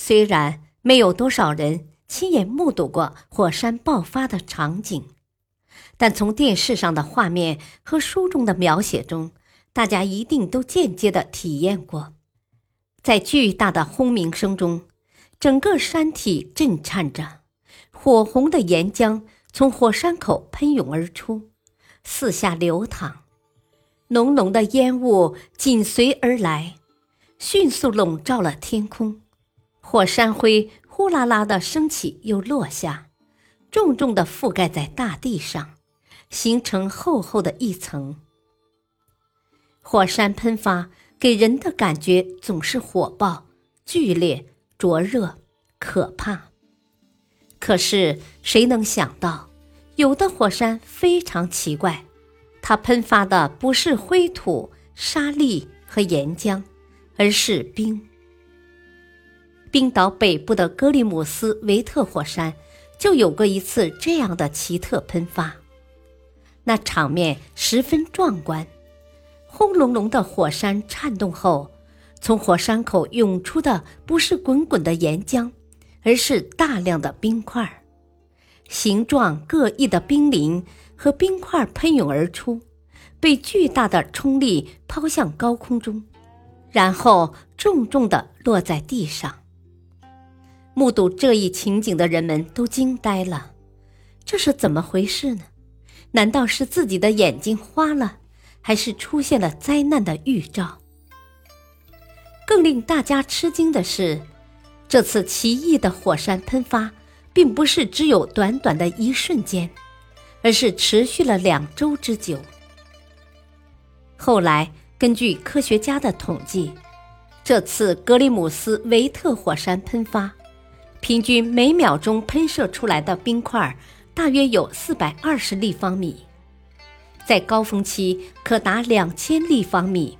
虽然没有多少人亲眼目睹过火山爆发的场景，但从电视上的画面和书中的描写中，大家一定都间接的体验过。在巨大的轰鸣声中，整个山体震颤着，火红的岩浆从火山口喷涌而出，四下流淌。浓浓的烟雾紧随而来，迅速笼罩了天空。火山灰呼啦啦的升起又落下，重重的覆盖在大地上，形成厚厚的一层。火山喷发给人的感觉总是火爆、剧烈、灼热、可怕。可是谁能想到，有的火山非常奇怪。它喷发的不是灰土、沙砾和岩浆，而是冰。冰岛北部的格里姆斯维特火山就有过一次这样的奇特喷发，那场面十分壮观。轰隆隆的火山颤动后，从火山口涌出的不是滚滚的岩浆，而是大量的冰块，形状各异的冰凌。和冰块喷涌而出，被巨大的冲力抛向高空中，然后重重地落在地上。目睹这一情景的人们都惊呆了，这是怎么回事呢？难道是自己的眼睛花了，还是出现了灾难的预兆？更令大家吃惊的是，这次奇异的火山喷发，并不是只有短短的一瞬间。而是持续了两周之久。后来，根据科学家的统计，这次格里姆斯维特火山喷发，平均每秒钟喷射出来的冰块大约有四百二十立方米，在高峰期可达两千立方米。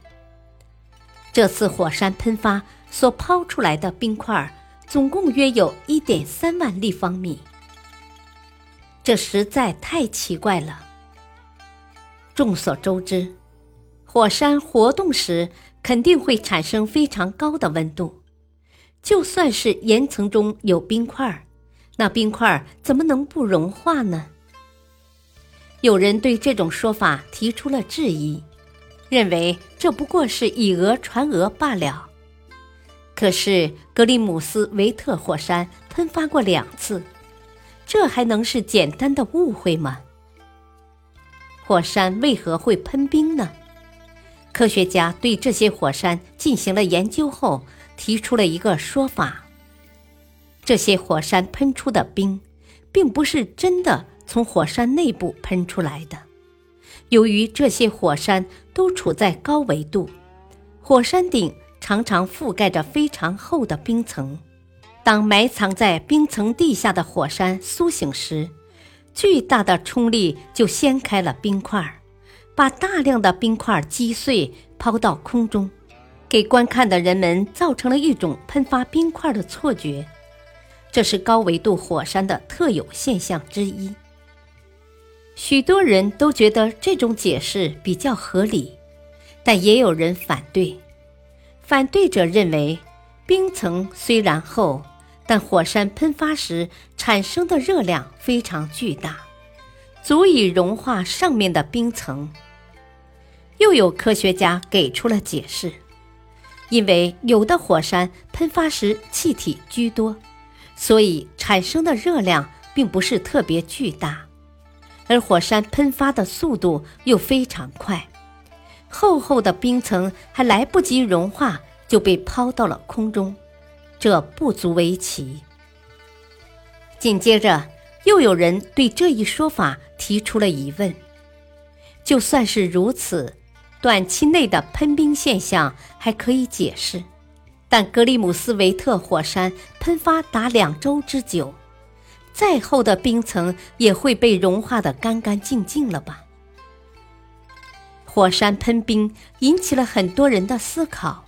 这次火山喷发所抛出来的冰块，总共约有一点三万立方米。这实在太奇怪了。众所周知，火山活动时肯定会产生非常高的温度，就算是岩层中有冰块，那冰块怎么能不融化呢？有人对这种说法提出了质疑，认为这不过是以讹传讹罢了。可是格里姆斯维特火山喷发过两次。这还能是简单的误会吗？火山为何会喷冰呢？科学家对这些火山进行了研究后，提出了一个说法：这些火山喷出的冰，并不是真的从火山内部喷出来的。由于这些火山都处在高纬度，火山顶常常覆盖着非常厚的冰层。当埋藏在冰层地下的火山苏醒时，巨大的冲力就掀开了冰块，把大量的冰块击碎，抛到空中，给观看的人们造成了一种喷发冰块的错觉。这是高纬度火山的特有现象之一。许多人都觉得这种解释比较合理，但也有人反对。反对者认为，冰层虽然厚，但火山喷发时产生的热量非常巨大，足以融化上面的冰层。又有科学家给出了解释：因为有的火山喷发时气体居多，所以产生的热量并不是特别巨大，而火山喷发的速度又非常快，厚厚的冰层还来不及融化就被抛到了空中。这不足为奇。紧接着，又有人对这一说法提出了疑问：就算是如此，短期内的喷冰现象还可以解释，但格里姆斯维特火山喷发达两周之久，再厚的冰层也会被融化的干干净净了吧？火山喷冰引起了很多人的思考。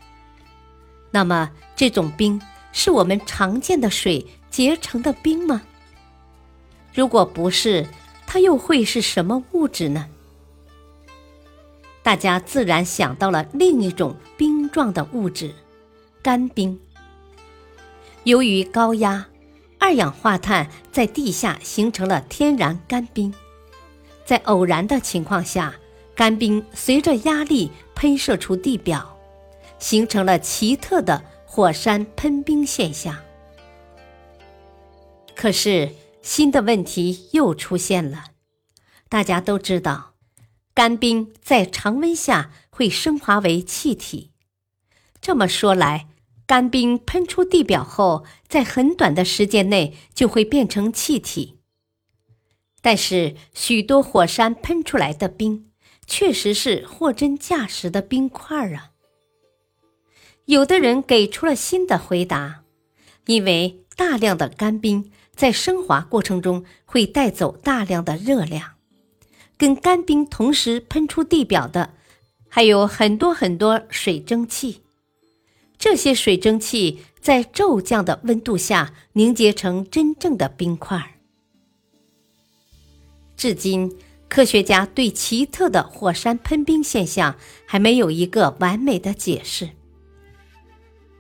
那么，这种冰是我们常见的水结成的冰吗？如果不是，它又会是什么物质呢？大家自然想到了另一种冰状的物质——干冰。由于高压，二氧化碳在地下形成了天然干冰。在偶然的情况下，干冰随着压力喷射出地表，形成了奇特的火山喷冰现象。可是，新的问题又出现了。大家都知道，干冰在常温下会升华为气体。这么说来，干冰喷出地表后，在很短的时间内就会变成气体。但是，许多火山喷出来的冰确实是货真价实的冰块啊。有的人给出了新的回答，因为大量的干冰。在升华过程中会带走大量的热量，跟干冰同时喷出地表的还有很多很多水蒸气。这些水蒸气在骤降的温度下凝结成真正的冰块。至今，科学家对奇特的火山喷冰现象还没有一个完美的解释。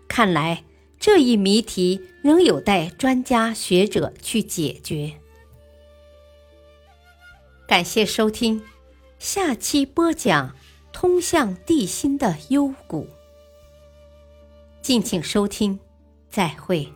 看来。这一谜题仍有待专家学者去解决。感谢收听，下期播讲通向地心的幽谷。敬请收听，再会。